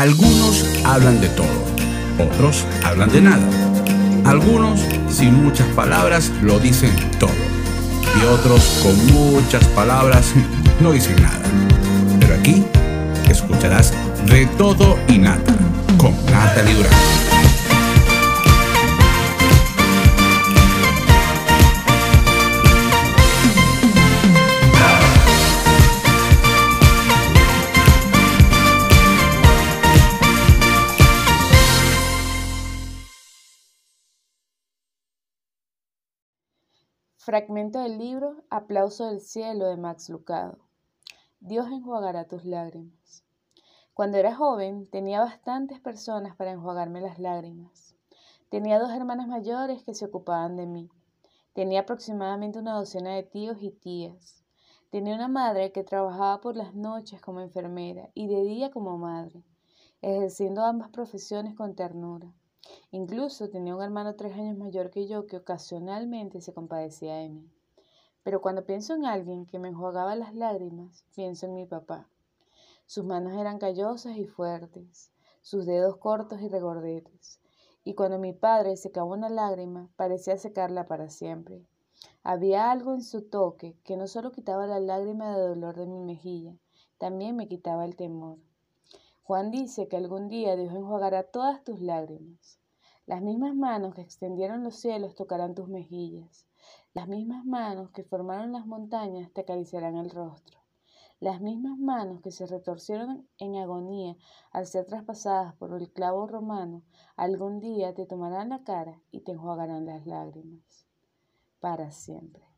Algunos hablan de todo, otros hablan de nada. Algunos, sin muchas palabras, lo dicen todo. Y otros, con muchas palabras, no dicen nada. Pero aquí escucharás de todo y nada con Natalie Durán. Fragmento del libro Aplauso del cielo de Max Lucado. Dios enjuagará tus lágrimas. Cuando era joven tenía bastantes personas para enjuagarme las lágrimas. Tenía dos hermanas mayores que se ocupaban de mí. Tenía aproximadamente una docena de tíos y tías. Tenía una madre que trabajaba por las noches como enfermera y de día como madre, ejerciendo ambas profesiones con ternura. Incluso tenía un hermano tres años mayor que yo que ocasionalmente se compadecía de mí. Pero cuando pienso en alguien que me enjuagaba las lágrimas, pienso en mi papá. Sus manos eran callosas y fuertes, sus dedos cortos y regordetes, y cuando mi padre secaba una lágrima, parecía secarla para siempre. Había algo en su toque que no solo quitaba la lágrima de dolor de mi mejilla, también me quitaba el temor. Juan dice que algún día Dios enjuagará todas tus lágrimas. Las mismas manos que extendieron los cielos tocarán tus mejillas. Las mismas manos que formaron las montañas te acariciarán el rostro. Las mismas manos que se retorcieron en agonía al ser traspasadas por el clavo romano, algún día te tomarán la cara y te enjuagarán las lágrimas. Para siempre.